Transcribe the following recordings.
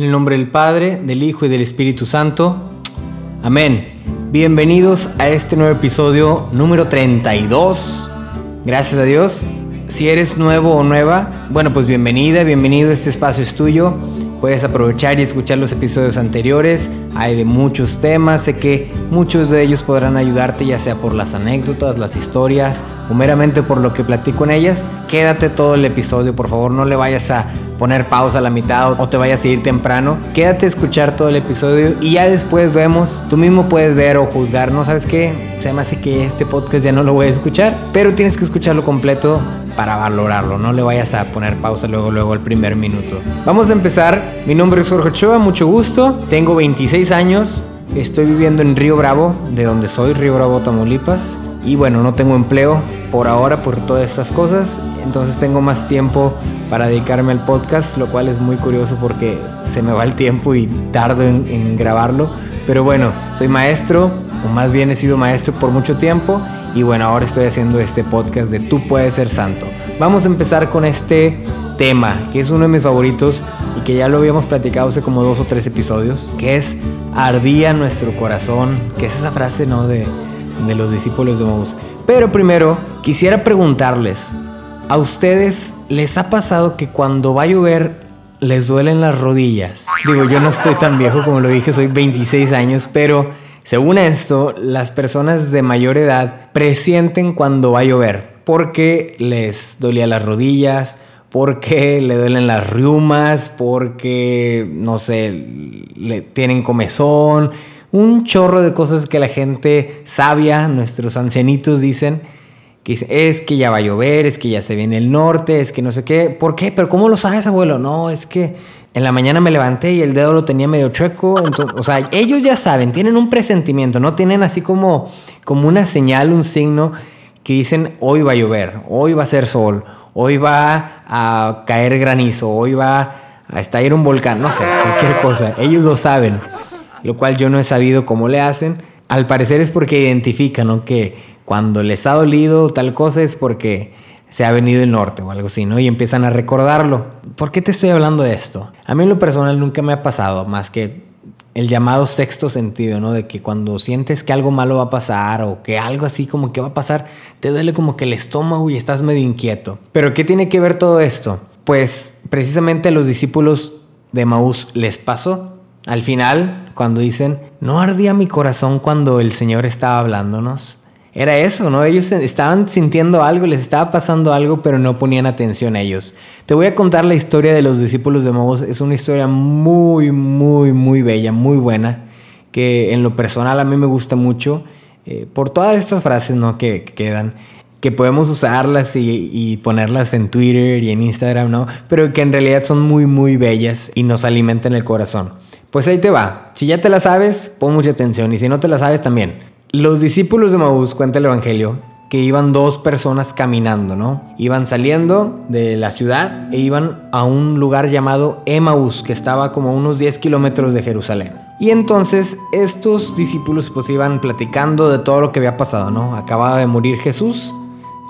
En el nombre del Padre, del Hijo y del Espíritu Santo. Amén. Bienvenidos a este nuevo episodio número 32. Gracias a Dios. Si eres nuevo o nueva, bueno, pues bienvenida, bienvenido. Este espacio es tuyo. Puedes aprovechar y escuchar los episodios anteriores. Hay de muchos temas. Sé que muchos de ellos podrán ayudarte, ya sea por las anécdotas, las historias o meramente por lo que platico en ellas. Quédate todo el episodio, por favor. No le vayas a poner pausa a la mitad o te vayas a ir temprano. Quédate a escuchar todo el episodio y ya después vemos. Tú mismo puedes ver o juzgar. ¿No sabes qué? Se me hace que este podcast ya no lo voy a escuchar. Pero tienes que escucharlo completo para valorarlo. No le vayas a poner pausa luego, luego el primer minuto. Vamos a empezar. Mi nombre es Jorge Ochoa, mucho gusto. Tengo 26 años. Estoy viviendo en Río Bravo, de donde soy, Río Bravo, Tamaulipas. Y bueno, no tengo empleo por ahora por todas estas cosas. Entonces tengo más tiempo para dedicarme al podcast, lo cual es muy curioso porque se me va el tiempo y tardo en, en grabarlo. Pero bueno, soy maestro, o más bien he sido maestro por mucho tiempo y bueno, ahora estoy haciendo este podcast de Tú puedes ser santo. Vamos a empezar con este tema, que es uno de mis favoritos y que ya lo habíamos platicado hace como dos o tres episodios, que es ardía nuestro corazón, que es esa frase, ¿no? De, de los discípulos de. Pero primero, quisiera preguntarles, ¿a ustedes les ha pasado que cuando va a llover les duelen las rodillas? Digo, yo no estoy tan viejo como lo dije, soy 26 años, pero según esto, las personas de mayor edad presienten cuando va a llover porque les dolía las rodillas, porque le duelen las riumas, porque, no sé, le tienen comezón, un chorro de cosas que la gente sabia, nuestros ancianitos dicen, que es que ya va a llover, es que ya se viene el norte, es que no sé qué. ¿Por qué? ¿Pero cómo lo sabes, abuelo? No, es que en la mañana me levanté y el dedo lo tenía medio chueco. o sea, ellos ya saben, tienen un presentimiento, no tienen así como, como una señal, un signo que dicen hoy va a llover, hoy va a ser sol, hoy va a caer granizo, hoy va a estallar un volcán, no sé, cualquier cosa. Ellos lo saben, lo cual yo no he sabido cómo le hacen. Al parecer es porque identifican. Que cuando les ha dolido tal cosa es porque se ha venido el norte o algo así, ¿no? Y empiezan a recordarlo. ¿Por qué te estoy hablando de esto? A mí en lo personal nunca me ha pasado más que el llamado sexto sentido, ¿no? De que cuando sientes que algo malo va a pasar o que algo así como que va a pasar, te duele como que el estómago y estás medio inquieto. Pero ¿qué tiene que ver todo esto? Pues precisamente a los discípulos de Maús les pasó. Al final, cuando dicen, no ardía mi corazón cuando el Señor estaba hablándonos era eso, ¿no? Ellos estaban sintiendo algo, les estaba pasando algo, pero no ponían atención a ellos. Te voy a contar la historia de los discípulos de Maús. Es una historia muy, muy, muy bella, muy buena, que en lo personal a mí me gusta mucho, eh, por todas estas frases, ¿no? Que, quedan, que podemos usarlas y, y, ponerlas en Twitter y en Instagram, ¿no? Pero que en realidad son muy, muy bellas y nos alimentan el corazón. Pues ahí te va. Si ya te la sabes, pon mucha atención. Y si no te la sabes, también. Los discípulos de Maús, cuenta el Evangelio, que iban dos personas caminando, ¿no? Iban saliendo de la ciudad e iban a un lugar llamado Emaús, que estaba como unos 10 kilómetros de Jerusalén. Y entonces estos discípulos pues iban platicando de todo lo que había pasado, ¿no? Acababa de morir Jesús,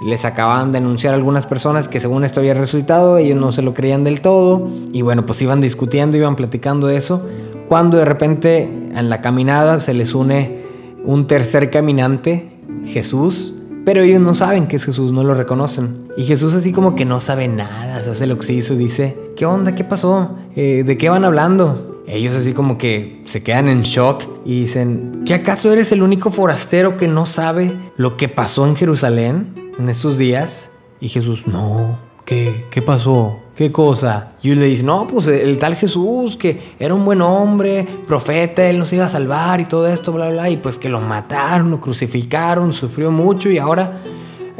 les acababan de anunciar algunas personas que según esto había resucitado, ellos no se lo creían del todo, y bueno, pues iban discutiendo, iban platicando de eso, cuando de repente en la caminada se les une un tercer caminante, Jesús, pero ellos no saben que es Jesús, no lo reconocen. Y Jesús así como que no sabe nada, se hace lo que se hizo, dice, ¿qué onda? ¿Qué pasó? Eh, ¿De qué van hablando? Ellos así como que se quedan en shock y dicen, ¿qué acaso eres el único forastero que no sabe lo que pasó en Jerusalén en estos días? Y Jesús, no, ¿qué? ¿Qué pasó? ¿Qué cosa? Y le dice, no, pues el tal Jesús, que era un buen hombre, profeta, él nos iba a salvar y todo esto, bla, bla, y pues que lo mataron, lo crucificaron, sufrió mucho y ahora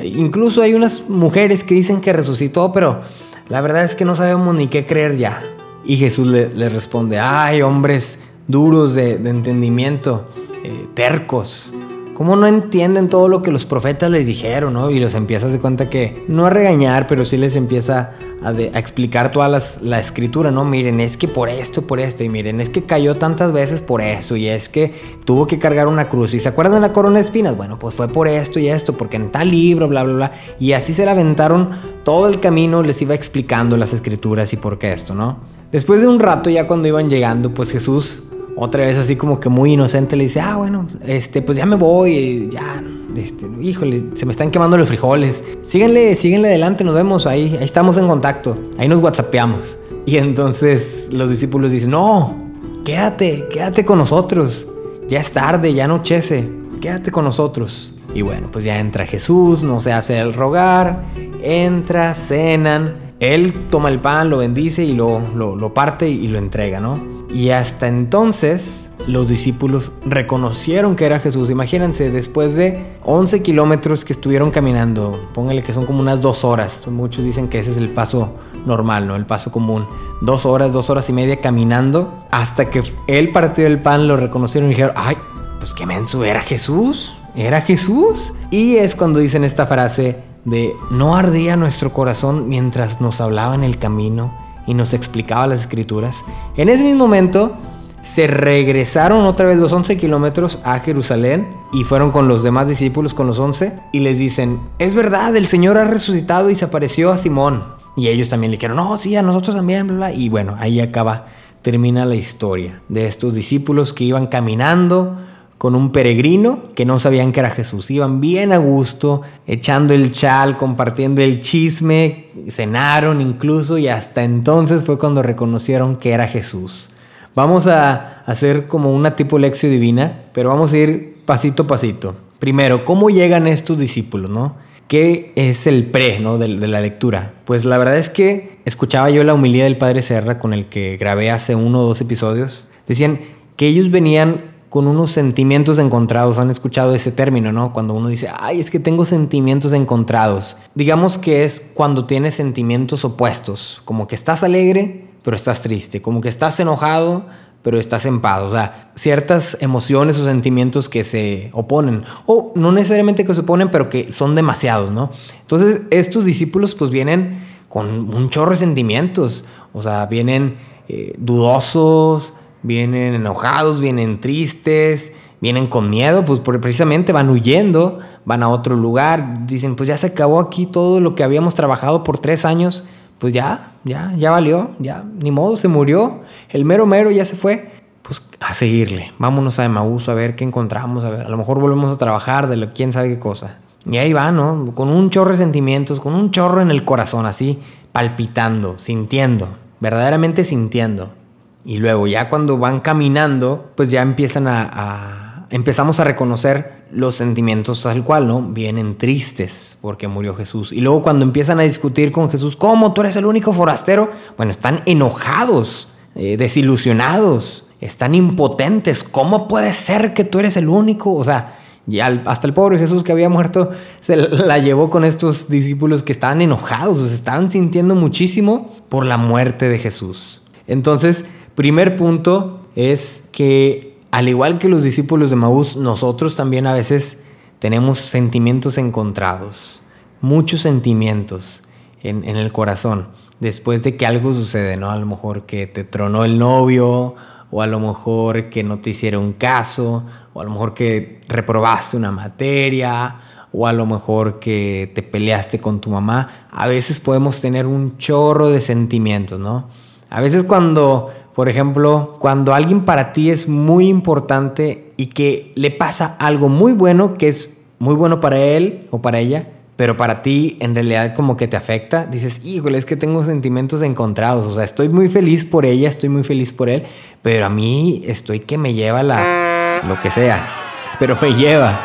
incluso hay unas mujeres que dicen que resucitó, pero la verdad es que no sabemos ni qué creer ya. Y Jesús le, responde, ay, hombres duros de, entendimiento, eh, tercos. ¿Cómo no entienden todo lo que los profetas les dijeron, no? Y los empieza a cuenta que, no a regañar, pero sí les empieza a, explicar toda la escritura, ¿no? Miren, es que por esto, por esto, y miren, es que cayó tantas veces por eso, y es que tuvo que cargar una cruz. ¿Y se acuerdan de la corona de espinas? Bueno, pues fue por esto y esto, porque en tal libro, bla, bla, bla. Y así se la aventaron todo el camino, les iba explicando las escrituras y por qué esto, ¿no? Después de un rato, ya cuando iban llegando, pues Jesús, otra vez así como que muy inocente, le dice, ah, bueno, este, pues ya me voy, ya, este, híjole, se me están quemando los frijoles. Síguenle, síguenle adelante, nos vemos ahí, ahí estamos en contacto, ahí nos whatsappeamos. Y entonces los discípulos dicen, no, quédate, quédate con nosotros. Ya es tarde, ya anochece, quédate con nosotros. Y bueno, pues ya entra Jesús, no se hace el rogar, entra, cenan él toma el pan, lo bendice y lo, lo, parte y lo entrega, ¿no? Y hasta entonces los discípulos reconocieron que era Jesús. Imagínense, después de 11 kilómetros que estuvieron caminando, póngale que son como unas dos horas. Muchos dicen que ese es el paso normal, ¿no? El paso común. Dos horas, dos horas y media caminando hasta que él partió el pan, lo reconocieron y dijeron, ay, pues qué menso, era Jesús. Era Jesús. Y es cuando dicen esta frase, de no ardía nuestro corazón mientras nos hablaba en el camino y nos explicaba las escrituras. En ese mismo momento se regresaron otra vez los 11 kilómetros a Jerusalén y fueron con los demás discípulos, con los 11, y les dicen, es verdad, el Señor ha resucitado y se apareció a Simón. Y ellos también le dijeron, no, sí, a nosotros también, bla, Y bueno, ahí acaba, termina la historia de estos discípulos que iban caminando con un peregrino que no sabían que era Jesús. Iban bien a gusto, echando el chal, compartiendo el chisme, cenaron incluso y hasta entonces fue cuando reconocieron que era Jesús. Vamos a hacer como una tipo lección divina, pero vamos a ir pasito a pasito. Primero, ¿cómo llegan estos discípulos, no? ¿Qué es el pre ¿no? de, de, la lectura? Pues la verdad es que escuchaba yo la humildad del Padre Serra con el que grabé hace uno o dos episodios. Decían que ellos venían con unos sentimientos encontrados. Han escuchado ese término, ¿no? Cuando uno dice, ay, es que tengo sentimientos encontrados. Digamos que es cuando tienes sentimientos opuestos, como que estás alegre, pero estás triste, como que estás enojado, pero estás en paz. O sea, ciertas emociones o sentimientos que se oponen, o no necesariamente que se oponen, pero que son demasiados, ¿no? Entonces, estos discípulos pues vienen con un chorro de sentimientos, o sea, vienen eh, dudosos, vienen enojados, vienen tristes, vienen con miedo, pues precisamente van huyendo, van a otro lugar, dicen, pues ya se acabó aquí todo lo que habíamos trabajado por tres años, pues ya, ya, ya valió, ya, ni modo, se murió, el mero mero ya se fue, pues a seguirle, vámonos a Emaús a ver qué encontramos, a ver, a lo mejor volvemos a trabajar de quién sabe qué cosa. Y ahí va, ¿no? Con un chorro de sentimientos, con un chorro en el corazón, así, palpitando, sintiendo, verdaderamente sintiendo. Y luego ya cuando van caminando, pues ya empiezan a, empezamos a reconocer los sentimientos tal cual, ¿no? Vienen tristes porque murió Jesús. Y luego cuando empiezan a discutir con Jesús, ¿cómo tú eres el único forastero? Bueno, están enojados, eh, desilusionados, están impotentes. ¿Cómo puede ser que tú eres el único? O sea, ya hasta el pobre Jesús que había muerto se la llevó con estos discípulos que estaban enojados, o se estaban sintiendo muchísimo por la muerte de Jesús. Entonces, Primer punto es que al igual que los discípulos de Maús, nosotros también a veces tenemos sentimientos encontrados, muchos sentimientos en, el corazón, después de que algo sucede, ¿no? A lo mejor que te tronó el novio, o a lo mejor que no te hicieron caso, o a lo mejor que reprobaste una materia, o a lo mejor que te peleaste con tu mamá. A veces podemos tener un chorro de sentimientos, ¿no? A veces cuando por ejemplo, cuando alguien para ti es muy importante y que le pasa algo muy bueno, que es muy bueno para él o para ella, pero para ti en realidad como que te afecta, dices, híjole, es que tengo sentimientos encontrados, o sea, estoy muy feliz por ella, estoy muy feliz por él, pero a mí estoy que me lleva la... lo que sea, pero me lleva,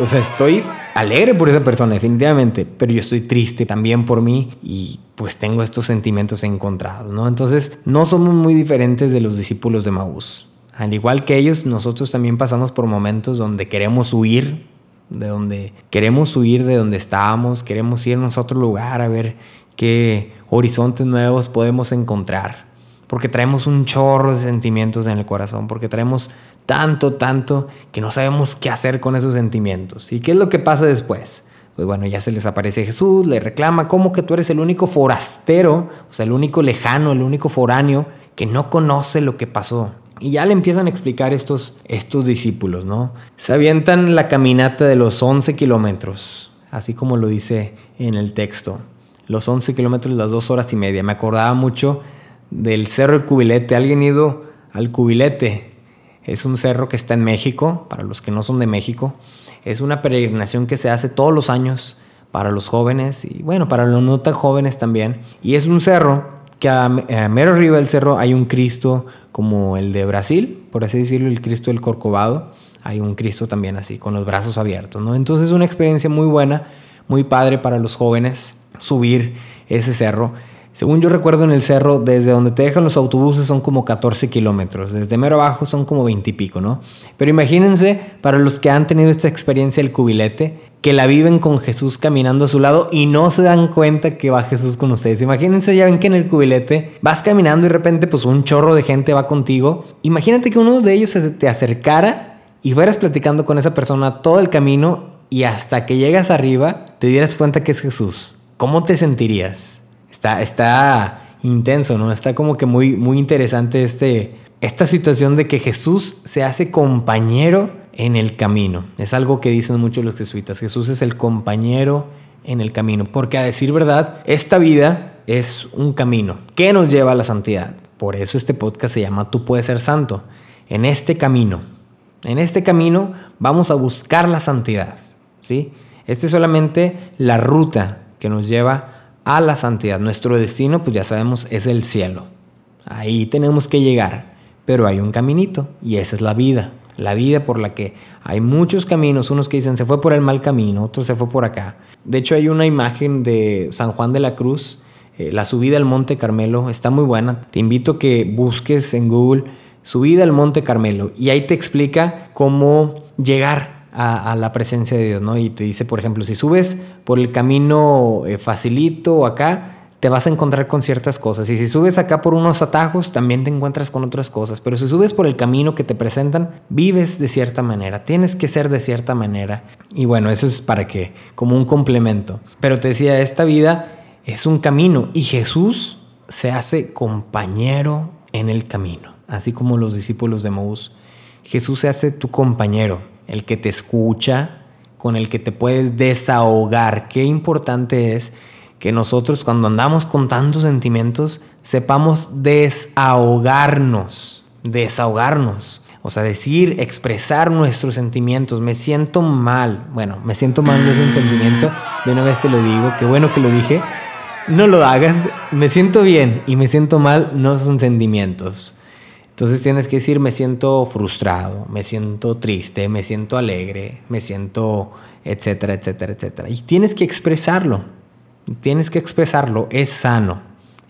o sea, estoy alegre por esa persona, definitivamente, pero yo estoy triste también por mí y pues tengo estos sentimientos encontrados, ¿no? Entonces, no somos muy diferentes de los discípulos de Maús. Al igual que ellos, nosotros también pasamos por momentos donde queremos huir, de donde queremos huir de donde estábamos, queremos irnos a otro lugar a ver qué horizontes nuevos podemos encontrar. Porque traemos un chorro de sentimientos en el corazón, porque traemos tanto, tanto que no sabemos qué hacer con esos sentimientos. ¿Y qué es lo que pasa después? pues bueno, ya se les aparece Jesús, le reclama como que tú eres el único forastero, o sea, el único lejano, el único foráneo que no conoce lo que pasó. Y ya le empiezan a explicar estos, estos discípulos, ¿no? Se avientan la caminata de los 11 kilómetros, así como lo dice en el texto. Los 11 kilómetros, las dos horas y media. Me acordaba mucho del Cerro del Cubilete. ¿Alguien ido al Cubilete? Es un cerro que está en México, para los que no son de México. Es una peregrinación que se hace todos los años para los jóvenes y bueno, para los no tan jóvenes también. Y es un cerro que a, mero arriba del cerro hay un Cristo como el de Brasil, por así decirlo, el Cristo del Corcovado. Hay un Cristo también así, con los brazos abiertos, ¿no? Entonces es una experiencia muy buena, muy padre para los jóvenes subir ese cerro. Según yo recuerdo en el cerro, desde donde te dejan los autobuses son como 14 kilómetros, desde mero abajo son como 20 y pico, ¿no? Pero imagínense, para los que han tenido esta experiencia del cubilete, que la viven con Jesús caminando a su lado y no se dan cuenta que va Jesús con ustedes. Imagínense, ya ven que en el cubilete vas caminando y de repente pues un chorro de gente va contigo. Imagínate que uno de ellos se te acercara y fueras platicando con esa persona todo el camino y hasta que llegas arriba te dieras cuenta que es Jesús. ¿Cómo te sentirías? Está, está intenso, ¿no? Está como que muy, muy interesante este, esta situación de que Jesús se hace compañero en el camino. Es algo que dicen muchos los jesuitas. Jesús es el compañero en el camino. Porque a decir verdad, esta vida es un camino que nos lleva a la santidad. Por eso este podcast se llama Tú puedes ser santo. En este camino. En este camino vamos a buscar la santidad. ¿sí? Esta es solamente la ruta que nos lleva a la santidad. Nuestro destino, pues ya sabemos, es el cielo. Ahí tenemos que llegar, pero hay un caminito y esa es la vida. La vida por la que hay muchos caminos, unos que dicen se fue por el mal camino, otros se fue por acá. De hecho hay una imagen de San Juan de la Cruz, eh, la subida al Monte Carmelo, está muy buena. Te invito a que busques en Google subida al Monte Carmelo y ahí te explica cómo llegar a, la presencia de Dios, ¿no? Y te dice, por ejemplo, si subes por el camino eh, facilito acá, te vas a encontrar con ciertas cosas. Y si subes acá por unos atajos, también te encuentras con otras cosas. Pero si subes por el camino que te presentan, vives de cierta manera, tienes que ser de cierta manera. Y bueno, eso es para que, como un complemento. Pero te decía, esta vida es un camino y Jesús se hace compañero en el camino. Así como los discípulos de Maús, Jesús se hace tu compañero el que te escucha, con el que te puedes desahogar. Qué importante es que nosotros cuando andamos con tantos sentimientos sepamos desahogarnos, desahogarnos. O sea, decir, expresar nuestros sentimientos. Me siento mal. Bueno, me siento mal no es un sentimiento. De una vez te lo digo. Qué bueno que lo dije. No lo hagas. Me siento bien y me siento mal no son sentimientos. Entonces tienes que decir, me siento frustrado, me siento triste, me siento alegre, me siento, etcétera, etcétera, etcétera. Y tienes que expresarlo. Tienes que expresarlo. Es sano,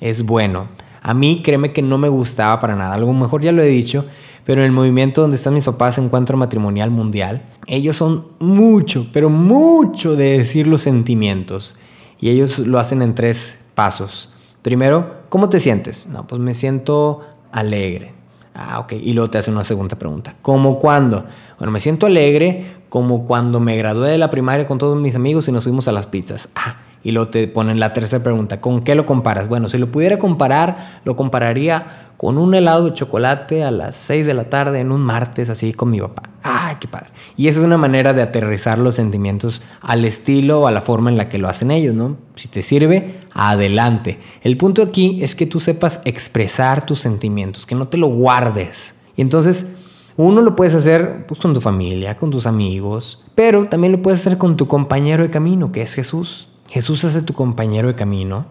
es bueno. A mí, créeme que no me gustaba para nada. A lo mejor ya lo he dicho, pero en el movimiento donde están mis papás, Encuentro Matrimonial Mundial, ellos son mucho, pero mucho de decir los sentimientos. Y ellos lo hacen en tres pasos. Primero, ¿cómo te sientes? No, pues me siento alegre. Ah, ok. Y luego te hacen una segunda pregunta. ¿Cómo cuándo? Bueno, me siento alegre como cuando me gradué de la primaria con todos mis amigos y nos fuimos a las pizzas. Ah, y luego te ponen la tercera pregunta. ¿Con qué lo comparas? Bueno, si lo pudiera comparar, lo compararía con un helado de chocolate a las 6 de la tarde en un martes así con mi papá. ¡Ay, qué padre! Y esa es una manera de aterrizar los sentimientos al estilo o a la forma en la que lo hacen ellos, ¿no? Si te sirve, adelante. El punto aquí es que tú sepas expresar tus sentimientos, que no te lo guardes. Y entonces, uno lo puedes hacer pues, con tu familia, con tus amigos, pero también lo puedes hacer con tu compañero de camino, que es Jesús. Jesús es tu compañero de camino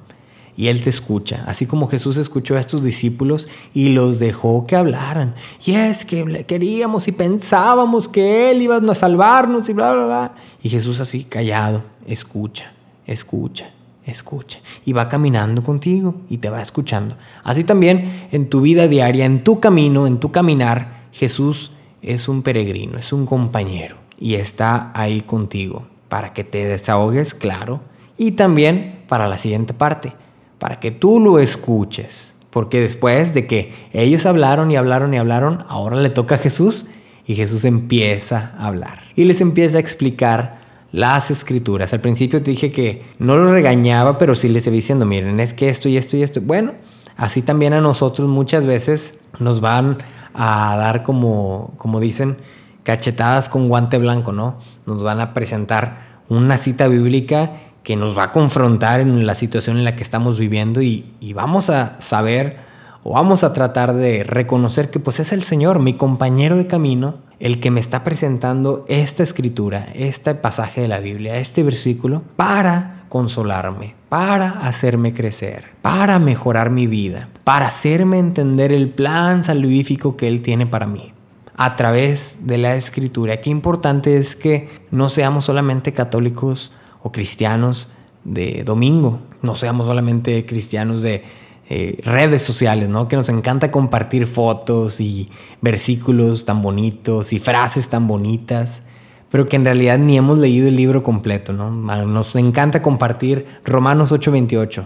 y Él te escucha, así como Jesús escuchó a estos discípulos y los dejó que hablaran. Y es que queríamos y pensábamos que Él iba a salvarnos y bla, bla, bla. Y Jesús así callado, escucha, escucha, escucha. Y va caminando contigo y te va escuchando. Así también en tu vida diaria, en tu camino, en tu caminar, Jesús es un peregrino, es un compañero y está ahí contigo para que te desahogues, claro, y también para la siguiente parte para que tú lo escuches. Porque después de que ellos hablaron y hablaron y hablaron, ahora le toca a Jesús y Jesús empieza a hablar. Y les empieza a explicar las escrituras. Al principio te dije que no lo regañaba, pero sí les iba diciendo, miren, es que esto y esto y esto. Bueno, así también a nosotros muchas veces nos van a dar como, como dicen, cachetadas con guante blanco, ¿no? Nos van a presentar una cita bíblica que nos va a confrontar en la situación en la que estamos viviendo y, vamos a saber o vamos a tratar de reconocer que pues es el Señor, mi compañero de camino, el que me está presentando esta escritura, este pasaje de la Biblia, este versículo, para consolarme, para hacerme crecer, para mejorar mi vida, para hacerme entender el plan salvífico que Él tiene para mí a través de la escritura. Qué importante es que no seamos solamente católicos o cristianos de domingo, no seamos solamente cristianos de eh, redes sociales, ¿no? Que nos encanta compartir fotos y versículos tan bonitos y frases tan bonitas, pero que en realidad ni hemos leído el libro completo, ¿no? Nos encanta compartir Romanos 8:28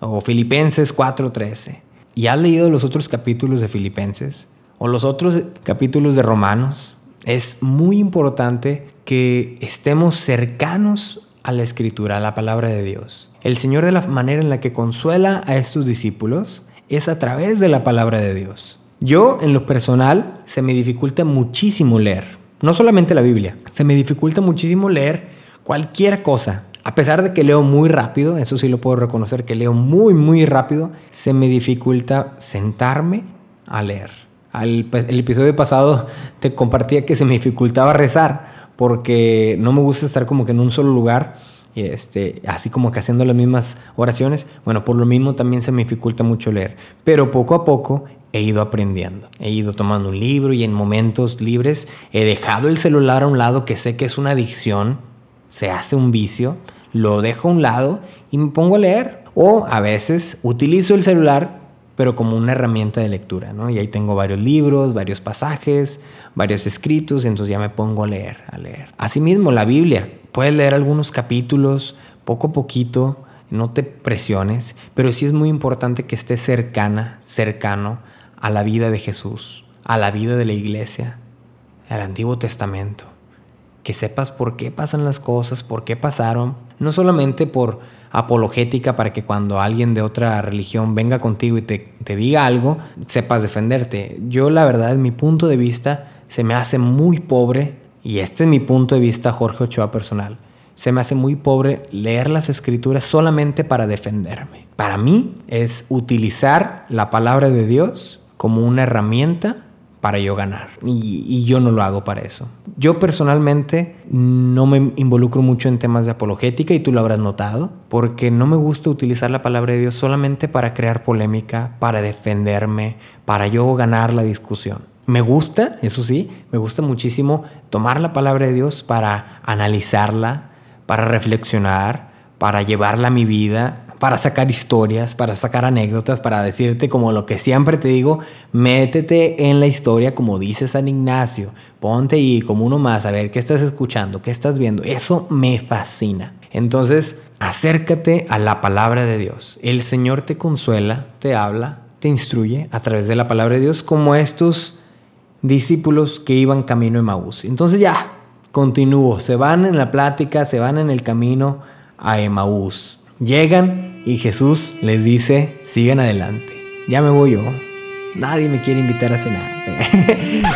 o Filipenses 4:13. ¿Y has leído los otros capítulos de Filipenses o los otros capítulos de Romanos? Es muy importante que estemos cercanos a la escritura, a la palabra de Dios. El Señor de la manera en la que consuela a estos discípulos es a través de la palabra de Dios. Yo, en lo personal, se me dificulta muchísimo leer. No solamente la Biblia, se me dificulta muchísimo leer cualquier cosa. A pesar de que leo muy rápido, eso sí lo puedo reconocer, que leo muy, muy rápido, se me dificulta sentarme a leer. Al, el episodio pasado te compartía que se me dificultaba rezar porque no me gusta estar como que en un solo lugar este, así como que haciendo las mismas oraciones, bueno, por lo mismo también se me dificulta mucho leer, pero poco a poco he ido aprendiendo, he ido tomando un libro y en momentos libres he dejado el celular a un lado que sé que es una adicción, se hace un vicio, lo dejo a un lado y me pongo a leer. O a veces utilizo el celular pero como una herramienta de lectura, ¿no? Y ahí tengo varios libros, varios pasajes, varios escritos, entonces ya me pongo a leer, a leer. Asimismo, la Biblia. Puedes leer algunos capítulos, poco a poquito, no te presiones, pero sí es muy importante que estés cercana, cercano a la vida de Jesús, a la vida de la iglesia, al Antiguo Testamento. Que sepas por qué pasan las cosas, por qué pasaron, no solamente por apologética para que cuando alguien de otra religión venga contigo y te, te diga algo, sepas defenderte. Yo la verdad, en mi punto de vista, se me hace muy pobre y este es mi punto de vista, Jorge Ochoa personal, se me hace muy pobre leer las escrituras solamente para defenderme. Para mí es utilizar la palabra de Dios como una herramienta para yo ganar. Y, yo no lo hago para eso. Yo personalmente no me involucro mucho en temas de apologética y tú lo habrás notado, porque no me gusta utilizar la palabra de Dios solamente para crear polémica, para defenderme, para yo ganar la discusión. Me gusta, eso sí, me gusta muchísimo tomar la palabra de Dios para analizarla, para reflexionar, para llevarla a mi vida, para sacar historias, para sacar anécdotas, para decirte como lo que siempre te digo, métete en la historia como dice San Ignacio, ponte ahí como uno más a ver qué estás escuchando, qué estás viendo. Eso me fascina. Entonces, acércate a la palabra de Dios. El Señor te consuela, te habla, te instruye a través de la palabra de Dios como estos discípulos que iban camino a Emaús. Entonces ya, continúo, se van en la plática, se van en el camino a Emaús. Llegan y Jesús les dice, sigan adelante, ya me voy yo. Nadie me quiere invitar a cenar.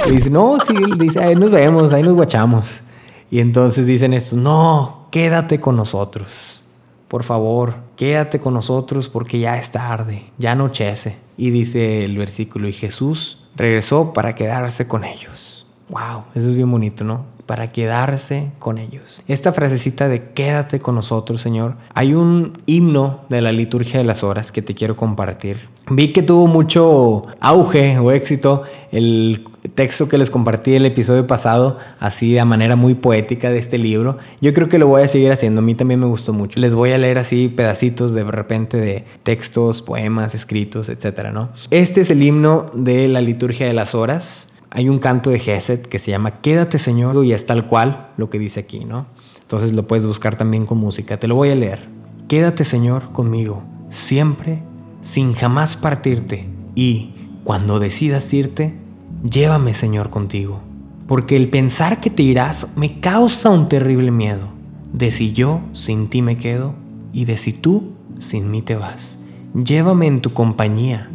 y dice, no, sí, dice, ahí nos vemos, ahí nos guachamos. Y entonces dicen estos, no, quédate con nosotros. Por favor, quédate con nosotros porque ya es tarde, ya anochece. Y dice el versículo, y Jesús regresó para quedarse con ellos. Wow, eso es bien bonito, ¿no? Para quedarse con ellos. Esta frasecita de quédate con nosotros, Señor. Hay un himno de la liturgia de las horas que te quiero compartir. Vi que tuvo mucho auge o éxito el texto que les compartí el episodio pasado, así de manera muy poética de este libro. Yo creo que lo voy a seguir haciendo, a mí también me gustó mucho. Les voy a leer así pedacitos de repente de textos, poemas, escritos, etcétera, ¿no? Este es el himno de la liturgia de las horas. Hay un canto de Geset que se llama Quédate Señor y es tal cual lo que dice aquí, ¿no? Entonces lo puedes buscar también con música. Te lo voy a leer. Quédate Señor conmigo, siempre, sin jamás partirte. Y cuando decidas irte, Llévame, Señor, contigo, porque el pensar que te irás me causa un terrible miedo. de si yo sin ti me quedo y de si tú sin mí te vas. Llévame en tu compañía,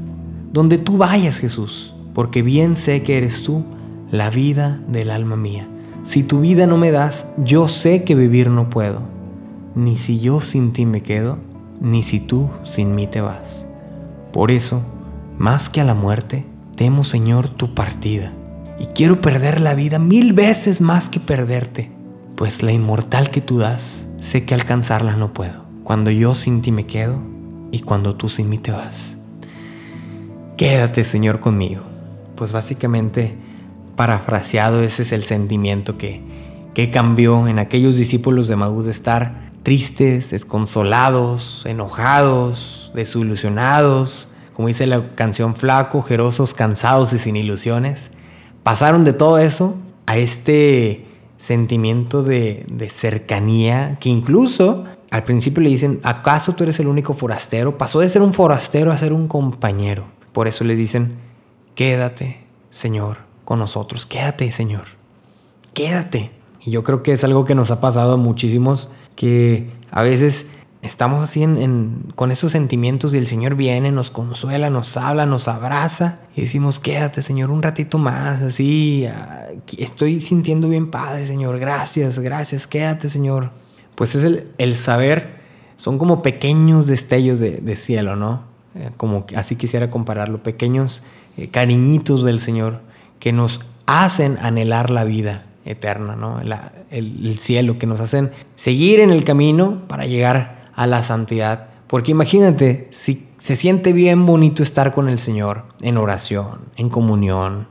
donde tú vayas Jesús, porque bien sé que eres tú la vida del alma mía. Si tu vida no me das, yo sé que vivir no puedo, ni si yo sin ti me quedo, ni si tú sin mí te vas. Por eso, más que a la muerte, temo Señor tu partida, y quiero perder la vida mil veces más que perderte, pues la inmortal que tú das, sé que alcanzarla no puedo, cuando yo sin ti me quedo y cuando tú sin mí te vas. Quédate Señor conmigo, pues básicamente parafraseado ese es el sentimiento que, que cambió en aquellos discípulos de Maús de estar tristes, desconsolados, enojados, desilusionados, como dice la canción Flaco, jerosos, cansados y sin ilusiones. Pasaron de todo eso a este sentimiento de, de cercanía que incluso al principio le dicen, ¿acaso tú eres el único forastero? Pasó de ser un forastero a ser un compañero. Por eso le dicen, quédate, Señor, con nosotros. Quédate, Señor. Quédate. Y yo creo que es algo que nos ha pasado a muchísimos, que a veces estamos así con esos sentimientos y el Señor viene, nos consuela, nos habla, nos abraza y decimos, quédate, Señor, un ratito más, así, estoy sintiendo bien padre, Señor, gracias, gracias, quédate, Señor. Pues es el, saber, son como pequeños destellos de, cielo, ¿no? Eh, como así quisiera compararlo, pequeños eh, cariñitos del Señor que nos hacen anhelar la vida eterna, ¿no? el, cielo, que nos hacen seguir en el camino para llegar a la santidad. Porque imagínate, si se siente bien bonito estar con el Señor en oración, en comunión,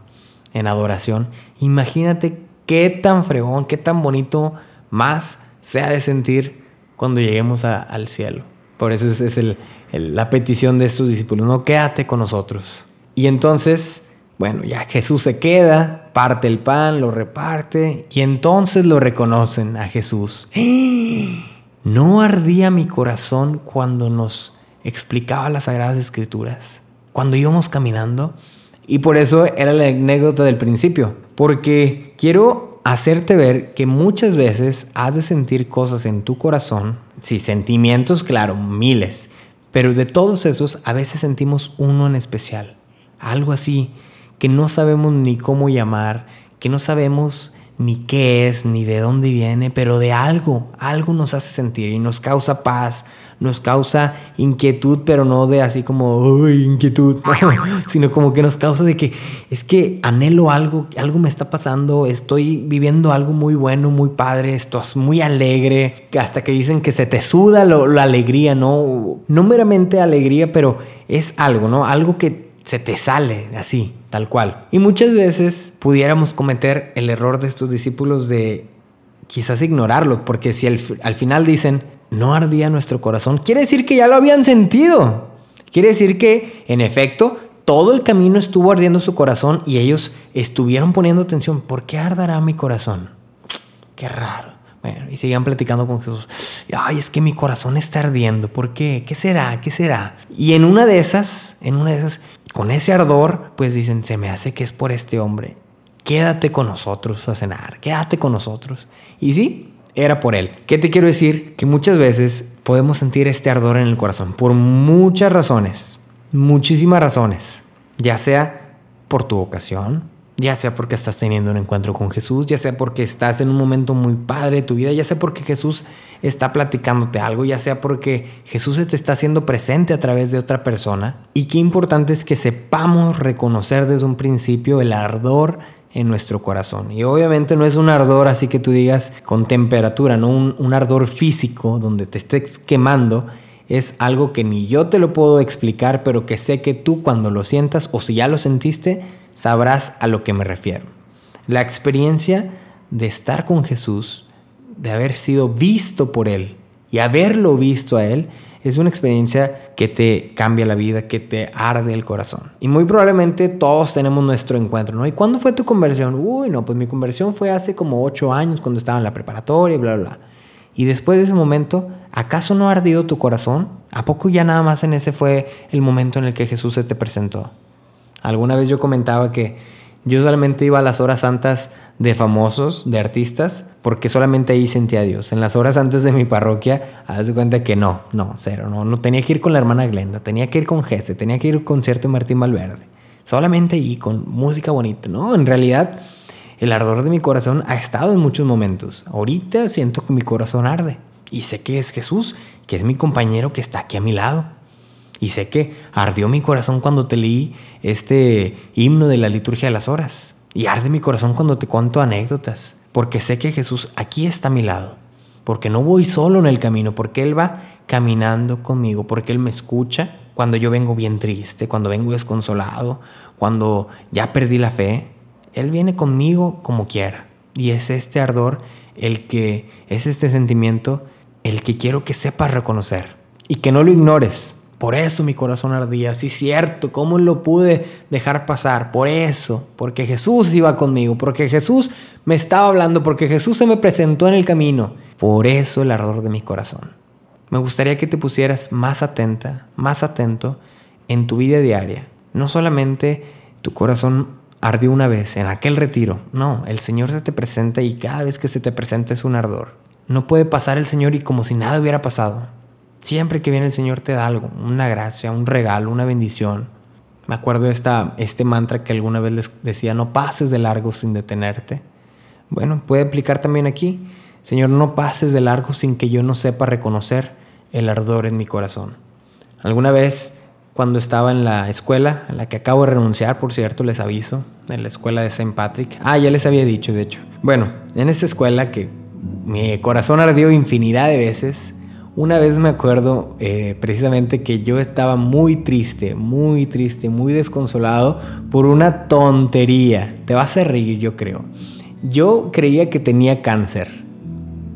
en adoración, imagínate qué tan fregón, qué tan bonito más se ha de sentir cuando lleguemos al cielo. Por eso es, la petición de estos discípulos, no quédate con nosotros. Y entonces bueno, ya Jesús se queda, parte el pan, lo reparte y entonces lo reconocen a Jesús. No ardía mi corazón cuando nos explicaba las Sagradas Escrituras, cuando íbamos caminando. Y por eso era la anécdota del principio, porque quiero hacerte ver que muchas veces has de sentir cosas en tu corazón, sí, sentimientos, claro, miles, pero de todos esos a veces sentimos uno en especial, algo así que no sabemos ni cómo llamar, que no sabemos ni qué es, ni de dónde viene, pero de algo, algo nos hace sentir y nos causa paz, nos causa inquietud, pero no de así como, uy, inquietud, sino como que nos causa de que es que anhelo algo, algo me está pasando, estoy viviendo algo muy bueno, muy padre, estás muy alegre, hasta que dicen que se te suda la alegría, ¿no? No meramente alegría, pero es algo, ¿no? Algo que se te sale así, tal cual. Y muchas veces pudiéramos cometer el error de estos discípulos de quizás ignorarlo, porque si al, final dicen, no ardía nuestro corazón, quiere decir que ya lo habían sentido. Quiere decir que, en efecto, todo el camino estuvo ardiendo su corazón y ellos estuvieron poniendo atención. ¿Por qué ardará mi corazón? Qué raro. Bueno, y seguían platicando con Jesús. Ay, es que mi corazón está ardiendo. ¿Por qué? ¿Qué será? ¿Qué será? Y en una de esas, en una de esas, con ese ardor, pues dicen, se me hace que es por este hombre. Quédate con nosotros a cenar, quédate con nosotros. Y sí, era por él. ¿Qué te quiero decir? Que muchas veces podemos sentir este ardor en el corazón por muchas razones, muchísimas razones, ya sea por tu vocación, ya sea porque estás teniendo un encuentro con Jesús, ya sea porque estás en un momento muy padre de tu vida, ya sea porque Jesús está platicándote algo, ya sea porque Jesús se te está haciendo presente a través de otra persona. Y qué importante es que sepamos reconocer desde un principio el ardor en nuestro corazón. Y obviamente no es un ardor así que tú digas con temperatura, no un, un ardor físico donde te estés quemando, es algo que ni yo te lo puedo explicar, pero que sé que tú cuando lo sientas o si ya lo sentiste, sabrás a lo que me refiero. La experiencia de estar con Jesús, de haber sido visto por Él y haberlo visto a Él, es una experiencia que te cambia la vida, que te arde el corazón. Y muy probablemente todos tenemos nuestro encuentro, ¿no? ¿Y cuándo fue tu conversión? Uy, no, pues mi conversión fue hace como ocho años cuando estaba en la preparatoria, bla, bla, bla. Y después de ese momento, ¿acaso no ha ardido tu corazón? ¿A poco ya nada más en ese fue el momento en el que Jesús se te presentó? Alguna vez yo comentaba que Yo solamente iba a las horas santas de famosos, de artistas, porque solamente ahí sentía a Dios. En las horas antes de mi parroquia, haz de cuenta que no, no, cero, no, no tenía que ir con la hermana Glenda, tenía que ir con Jesse, tenía que ir al concierto Martín Valverde. Solamente ahí, con música bonita, ¿no? En realidad, el ardor de mi corazón ha estado en muchos momentos. Ahorita siento que mi corazón arde. Y sé que es Jesús, que es mi compañero que está aquí a mi lado. Y sé que ardió mi corazón cuando te leí este himno de la liturgia de las horas. Y arde mi corazón cuando te cuento anécdotas. Porque sé que Jesús aquí está a mi lado. Porque no voy solo en el camino, porque Él va caminando conmigo, porque Él me escucha cuando yo vengo bien triste, cuando vengo desconsolado, cuando ya perdí la fe. Él viene conmigo como quiera. Y es este ardor el que, es este sentimiento el que quiero que sepas reconocer y que no lo ignores. Por eso mi corazón ardía. Sí, cierto, ¿cómo lo pude dejar pasar? Por eso, porque Jesús iba conmigo, porque Jesús me estaba hablando, porque Jesús se me presentó en el camino. Por eso el ardor de mi corazón. Me gustaría que te pusieras más atenta, más atento en tu vida diaria. No solamente tu corazón ardió una vez en aquel retiro. No, el Señor se te presenta y cada vez que se te presenta es un ardor. No puede pasar el Señor y como si nada hubiera pasado. Siempre que viene el Señor te da algo, una gracia, un regalo, una bendición. Me acuerdo de esta, este mantra que alguna vez les decía, no pases de largo sin detenerte. Bueno, puede aplicar también aquí. Señor, no pases de largo sin que yo no sepa reconocer el ardor en mi corazón. Alguna vez, cuando estaba en la escuela, en la que acabo de renunciar, por cierto, les aviso, en la escuela de St. Patrick. Ah, ya les había dicho, de hecho. Bueno, en esa escuela que mi corazón ardió infinidad de veces, una vez me acuerdo eh, precisamente que yo estaba muy triste, muy triste, muy desconsolado por una tontería. Te vas a reír, yo creo. Yo creía que tenía cáncer.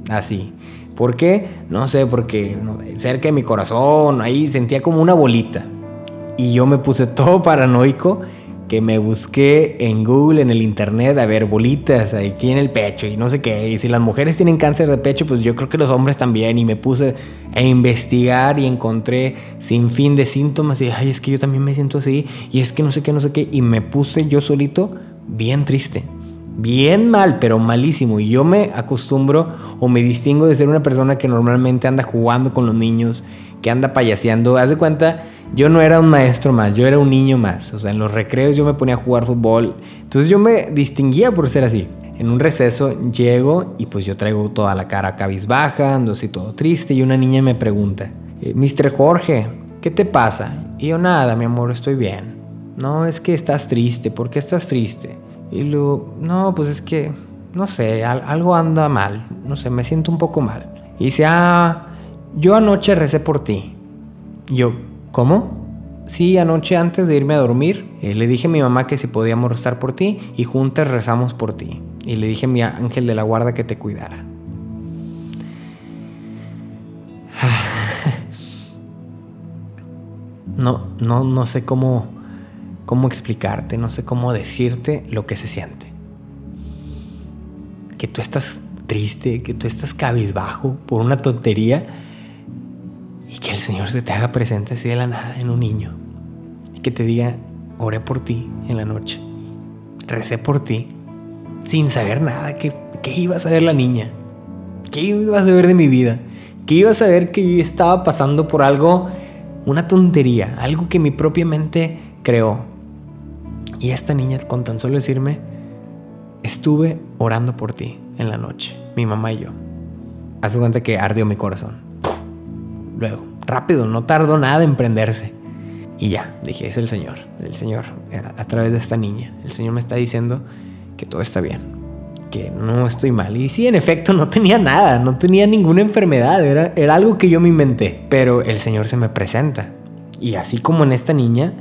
Así. ¿Por qué? No sé, porque cerca de mi corazón, ahí sentía como una bolita. Y yo me puse todo paranoico que me busqué en Google, en el internet, a ver bolitas aquí en el pecho y no sé qué. Y si las mujeres tienen cáncer de pecho, pues yo creo que los hombres también. Y me puse a investigar y encontré sin fin de síntomas. Y ay, es que yo también me siento así. Y es que no sé qué, no sé qué. Y me puse yo solito bien triste. Bien mal, pero malísimo. Y yo me acostumbro o me distingo de ser una persona que normalmente anda jugando con los niños, que anda payaseando. Haz de cuenta yo no era un maestro más, yo era un niño más. O sea, en los recreos yo me ponía a jugar fútbol. Entonces yo me distinguía por ser así. En un receso llego y pues yo traigo toda la cara cabizbaja, ando así todo triste y una niña me pregunta, eh, Mr. Jorge, ¿qué te pasa? Y yo nada, mi amor, estoy bien. No, es que estás triste, ¿por qué estás triste? Y luego, no, pues es que, no sé, algo anda mal, no sé, me siento un poco mal. Y dice, ah, yo anoche recé por ti. Yo, ¿Cómo? Sí, anoche antes de irme a dormir, eh, le dije a mi mamá que si podíamos rezar por ti y juntas rezamos por ti. Y le dije a mi ángel de la guarda que te cuidara. No, no, no sé cómo, cómo explicarte, no sé cómo decirte lo que se siente. Que tú estás triste, que tú estás cabizbajo por una tontería y que el Señor se te haga presente así de la nada en un niño. Y que te diga, oré por ti en la noche. Recé por ti. Sin saber nada. ¿Qué, qué iba a saber la niña? ¿Qué iba a saber de mi vida? ¿Qué iba a saber que yo estaba pasando por algo, una tontería, algo que mi propia mente creó? Y esta niña, con tan solo decirme, estuve orando por ti en la noche, mi mamá y yo. Hace cuenta que ardió mi corazón luego, rápido, no tardó nada en prenderse. Y ya, dije, es el Señor, el Señor, a, través de esta niña. El Señor me está diciendo que todo está bien, que no estoy mal. Y sí, en efecto, no tenía nada, no tenía ninguna enfermedad, era, era algo que yo me inventé. Pero el Señor se me presenta. Y así como en esta niña,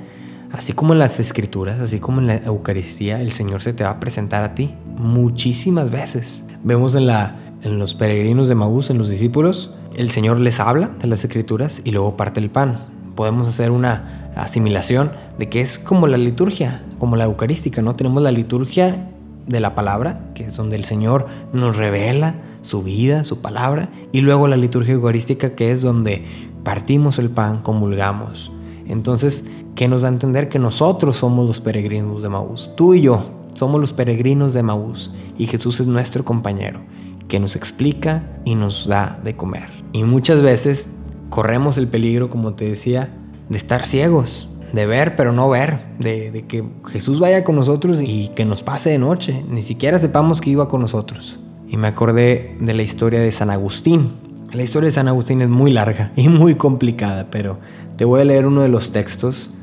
así como en las escrituras, así como en la Eucaristía, el Señor se te va a presentar a ti muchísimas veces. Vemos en, la, en los peregrinos de Maús, en los discípulos, el Señor les habla de las escrituras y luego parte el pan. Podemos hacer una asimilación de que es como la liturgia, como la eucarística, ¿no? Tenemos la liturgia de la palabra, que es donde el Señor nos revela su vida, su palabra, y luego la liturgia eucarística, que es donde partimos el pan, comulgamos. Entonces, ¿qué nos da a entender? Que nosotros somos los peregrinos de Maús, tú y yo, Somos los peregrinos de Maús y Jesús es nuestro compañero que nos explica y nos da de comer. Y muchas veces corremos el peligro, como te decía, de estar ciegos, de ver pero no ver, de, que Jesús vaya con nosotros y que nos pase de noche, ni siquiera sepamos que iba con nosotros. Y me acordé de la historia de San Agustín. La historia de San Agustín es muy larga y muy complicada, pero te voy a leer uno de los textos,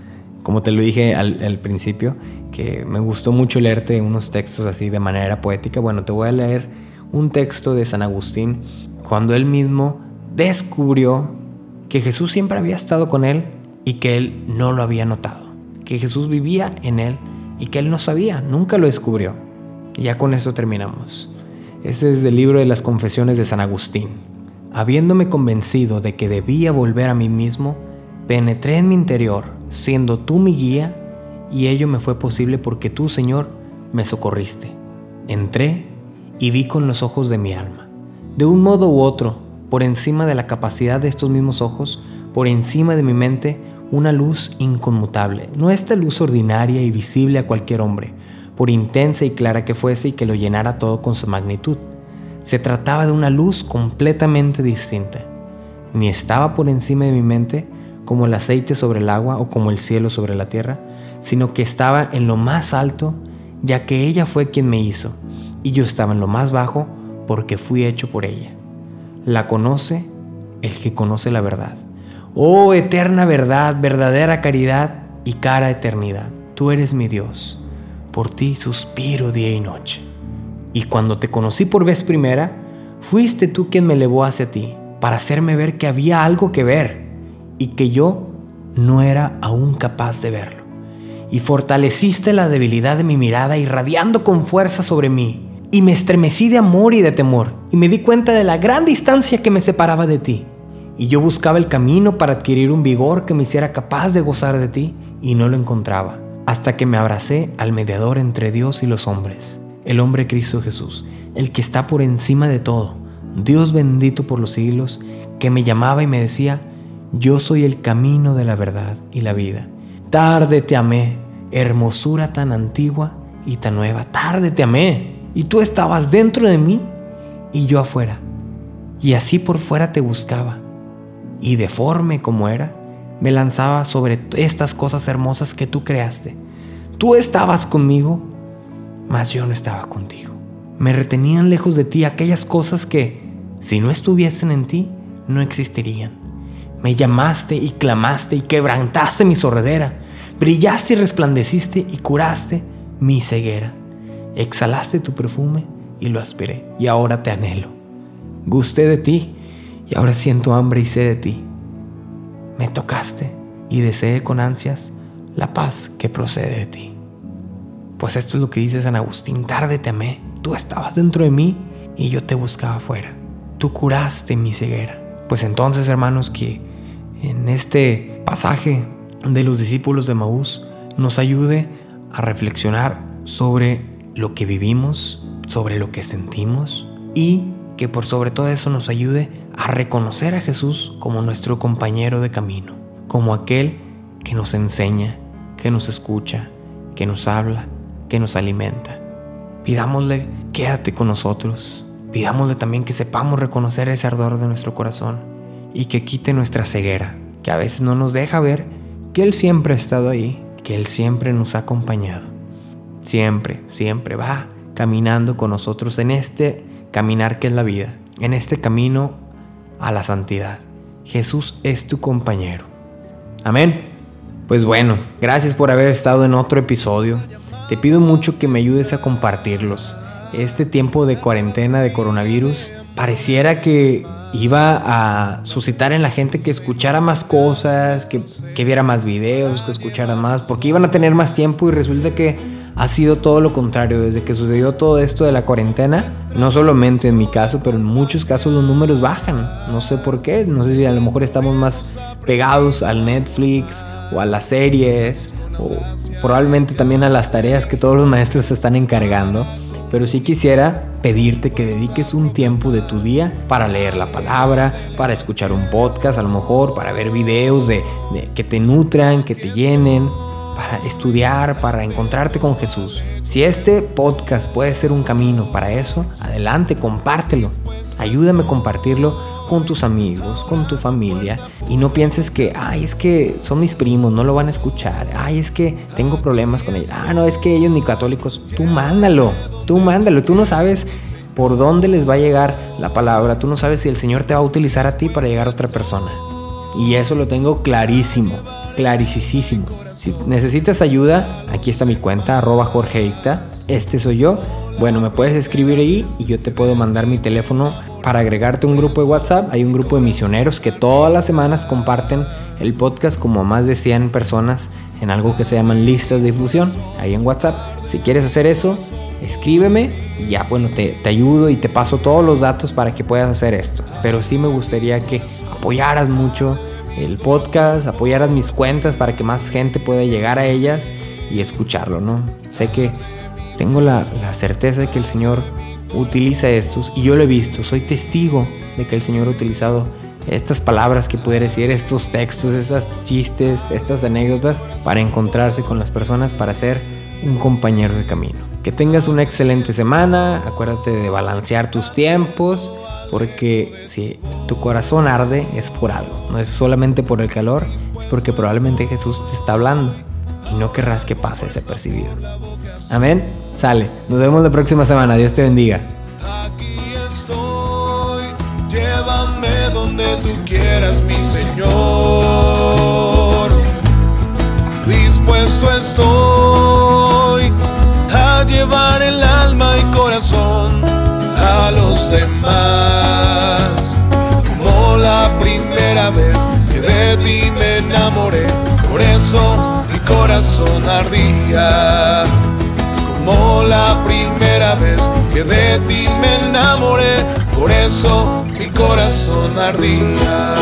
como te lo dije al, al principio, que me gustó mucho leerte unos textos así de manera poética. Bueno, te voy a leer un texto de San Agustín cuando él mismo descubrió que Jesús siempre había estado con él y que él no lo había notado, que Jesús vivía en él y que él no sabía, nunca lo descubrió. Y ya con eso terminamos. Este es del libro de las confesiones de San Agustín. Habiéndome convencido de que debía volver a mí mismo, penetré en mi interior, siendo tú mi guía, y ello me fue posible porque tú, Señor, me socorriste. Entré y vi con los ojos de mi alma. De un modo u otro, por encima de la capacidad de estos mismos ojos, por encima de mi mente, una luz inconmutable, no esta luz ordinaria y visible a cualquier hombre, por intensa y clara que fuese y que lo llenara todo con su magnitud. Se trataba de una luz completamente distinta. Ni estaba por encima de mi mente como el aceite sobre el agua o como el cielo sobre la tierra, sino que estaba en lo más alto, ya que ella fue quien me hizo y yo estaba en lo más bajo porque fui hecho por ella. La conoce el que conoce la verdad. Oh eterna verdad, verdadera caridad y cara eternidad, tú eres mi Dios. Por ti suspiro día y noche. Y cuando te conocí por vez primera, fuiste tú quien me elevó hacia ti, para hacerme ver que había algo que ver y que yo no era aún capaz de verlo. Y fortaleciste la debilidad de mi mirada irradiando con fuerza sobre mí y me estremecí de amor y de temor, y me di cuenta de la gran distancia que me separaba de ti. Y yo buscaba el camino para adquirir un vigor que me hiciera capaz de gozar de ti, y no lo encontraba, hasta que me abracé al mediador entre Dios y los hombres, el hombre Cristo Jesús, el que está por encima de todo, Dios bendito por los siglos, que me llamaba y me decía, yo soy el camino de la verdad y la vida. Tarde te amé, hermosura tan antigua y tan nueva, tarde te amé y tú estabas dentro de mí y yo afuera. Y así por fuera te buscaba. Y deforme como era, me lanzaba sobre estas cosas hermosas que tú creaste. Tú estabas conmigo, mas yo no estaba contigo. Me retenían lejos de ti aquellas cosas que, si no estuviesen en ti, no existirían. Me llamaste y clamaste y quebrantaste mi sordera. Brillaste y resplandeciste y curaste mi ceguera. Exhalaste tu perfume y lo aspiré, y ahora te anhelo. Gusté de ti y ahora siento hambre y sed de ti. Me tocaste y deseé con ansias la paz que procede de ti. Pues esto es lo que dice San Agustín, tarde te amé, tú estabas dentro de mí y yo te buscaba afuera. Tú curaste mi ceguera. Pues entonces, hermanos, que en este pasaje de los discípulos de Maús nos ayude a reflexionar sobre lo que vivimos, sobre lo que sentimos y que por sobre todo eso nos ayude a reconocer a Jesús como nuestro compañero de camino, como aquel que nos enseña, que nos escucha, que nos habla, que nos alimenta. Pidámosle, quédate con nosotros. Pidámosle también que sepamos reconocer ese ardor de nuestro corazón y que quite nuestra ceguera, que a veces no nos deja ver que Él siempre ha estado ahí, que Él siempre nos ha acompañado siempre, siempre va caminando con nosotros en este caminar que es la vida, en este camino a la santidad. Jesús es tu compañero. Amén. Pues bueno, gracias por haber estado en otro episodio. Te pido mucho que me ayudes a compartirlos. Este tiempo de cuarentena de coronavirus pareciera que iba a suscitar en la gente que escuchara más cosas, que, que viera más videos, que escuchara más, porque iban a tener más tiempo y resulta que ha sido todo lo contrario. Desde que sucedió todo esto de la cuarentena, no solamente en mi caso, pero en muchos casos los números bajan. No sé por qué. No sé si a lo mejor estamos más pegados al Netflix o a las series o probablemente también a las tareas que todos los maestros se están encargando. Pero sí quisiera pedirte que dediques un tiempo de tu día para leer la palabra, para escuchar un podcast a lo mejor, para ver videos de, que te nutran, que te llenen, para estudiar, para encontrarte con Jesús. Si este podcast puede ser un camino para eso, adelante, compártelo. Ayúdame a compartirlo con tus amigos, con tu familia y no pienses que, ay, es que son mis primos, no lo van a escuchar. Ay, es que tengo problemas con ellos. Ah, no, es que ellos ni católicos. Tú mándalo, tú mándalo. Tú no sabes por dónde les va a llegar la palabra. Tú no sabes si el Señor te va a utilizar a ti para llegar a otra persona. Y eso lo tengo clarísimo, clarísimo. Si necesitas ayuda, aquí está mi cuenta, arroba Jorge Este soy yo. Bueno, me puedes escribir ahí y yo te puedo mandar mi teléfono para agregarte un grupo de WhatsApp. Hay un grupo de misioneros que todas las semanas comparten el podcast como más de 100 personas en algo que se llaman listas de difusión, ahí en WhatsApp. Si quieres hacer eso, escríbeme y ya, bueno, te, te ayudo y te paso todos los datos para que puedas hacer esto. Pero sí me gustaría que apoyaras mucho el podcast, apoyaras mis cuentas para que más gente pueda llegar a ellas y escucharlo, ¿no? Sé que tengo la, la certeza de que el Señor utiliza estos y yo lo he visto, soy testigo de que el Señor ha utilizado estas palabras que pudiera decir, estos textos, estas chistes, estas anécdotas para encontrarse con las personas, para ser un compañero de camino. Que tengas una excelente semana, acuérdate de balancear tus tiempos, porque si tu corazón arde es por algo, no es solamente por el calor, es porque probablemente Jesús te está hablando y no querrás que pase ese percibido. Amén. Sale. Nos vemos la próxima semana. Dios te bendiga. Aquí estoy, llévame donde tú quieras, mi Señor. Dispuesto estoy a llevar el alma y corazón a los demás. Como la primera vez que de ti me enamoré, por eso mi corazón ardía como la primera vez que de ti me enamoré, por eso mi corazón ardía.